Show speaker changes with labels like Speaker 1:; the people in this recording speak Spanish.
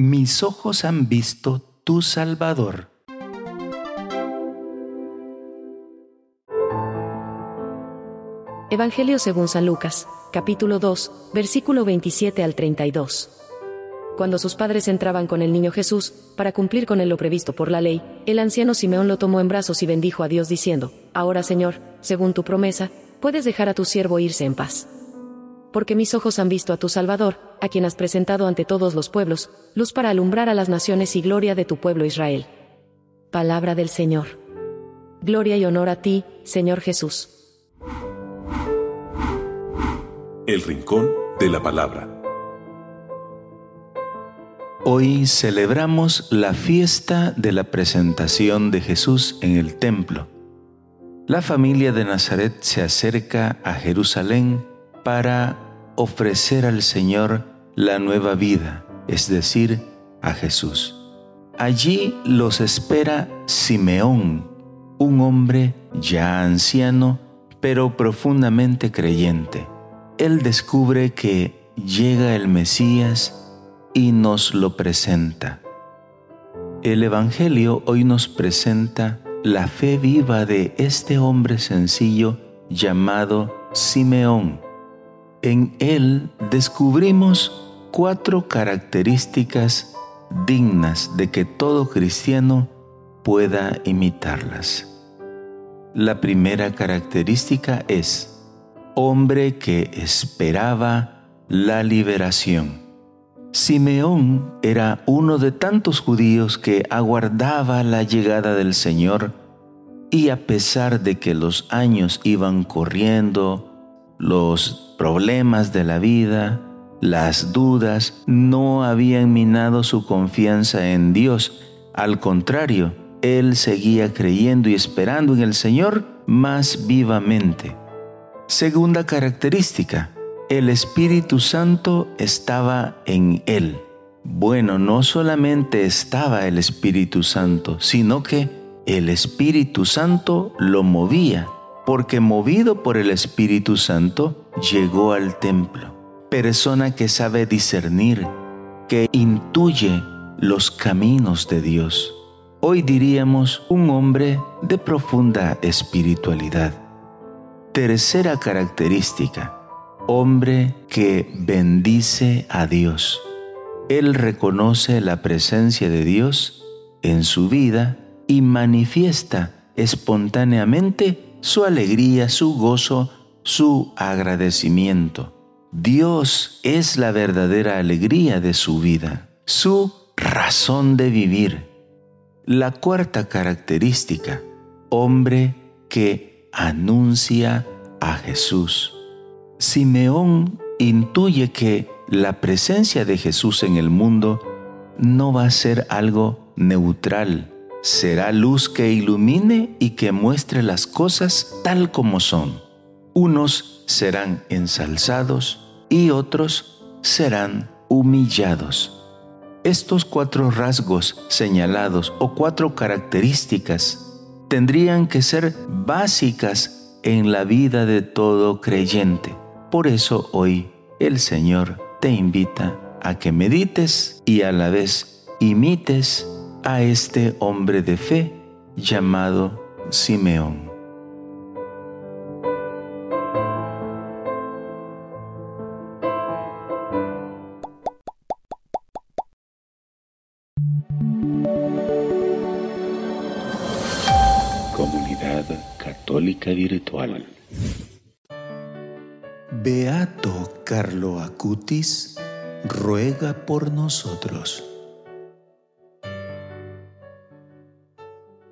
Speaker 1: mis ojos han visto tu Salvador.
Speaker 2: Evangelio según San Lucas, capítulo 2, versículo 27 al 32. Cuando sus padres entraban con el niño Jesús, para cumplir con él lo previsto por la ley, el anciano Simeón lo tomó en brazos y bendijo a Dios diciendo, Ahora Señor, según tu promesa, puedes dejar a tu siervo irse en paz. Porque mis ojos han visto a tu Salvador, a quien has presentado ante todos los pueblos, luz para alumbrar a las naciones y gloria de tu pueblo Israel. Palabra del Señor. Gloria y honor a ti, Señor Jesús.
Speaker 3: El Rincón de la Palabra.
Speaker 1: Hoy celebramos la fiesta de la presentación de Jesús en el templo. La familia de Nazaret se acerca a Jerusalén para ofrecer al Señor la nueva vida, es decir, a Jesús. Allí los espera Simeón, un hombre ya anciano, pero profundamente creyente él descubre que llega el Mesías y nos lo presenta. El Evangelio hoy nos presenta la fe viva de este hombre sencillo llamado Simeón. En él descubrimos cuatro características dignas de que todo cristiano pueda imitarlas. La primera característica es hombre que esperaba la liberación. Simeón era uno de tantos judíos que aguardaba la llegada del Señor y a pesar de que los años iban corriendo, los problemas de la vida, las dudas no habían minado su confianza en Dios. Al contrario, él seguía creyendo y esperando en el Señor más vivamente. Segunda característica, el Espíritu Santo estaba en él. Bueno, no solamente estaba el Espíritu Santo, sino que el Espíritu Santo lo movía, porque movido por el Espíritu Santo llegó al templo. Persona que sabe discernir, que intuye los caminos de Dios. Hoy diríamos un hombre de profunda espiritualidad. Tercera característica, hombre que bendice a Dios. Él reconoce la presencia de Dios en su vida y manifiesta espontáneamente su alegría, su gozo, su agradecimiento. Dios es la verdadera alegría de su vida, su razón de vivir. La cuarta característica, hombre que anuncia a Jesús. Simeón intuye que la presencia de Jesús en el mundo no va a ser algo neutral, será luz que ilumine y que muestre las cosas tal como son. Unos serán ensalzados y otros serán humillados. Estos cuatro rasgos señalados o cuatro características tendrían que ser básicas en la vida de todo creyente. Por eso hoy el Señor te invita a que medites y a la vez imites a este hombre de fe llamado Simeón.
Speaker 3: Católica Virtual.
Speaker 1: Beato Carlo Acutis, ruega por nosotros.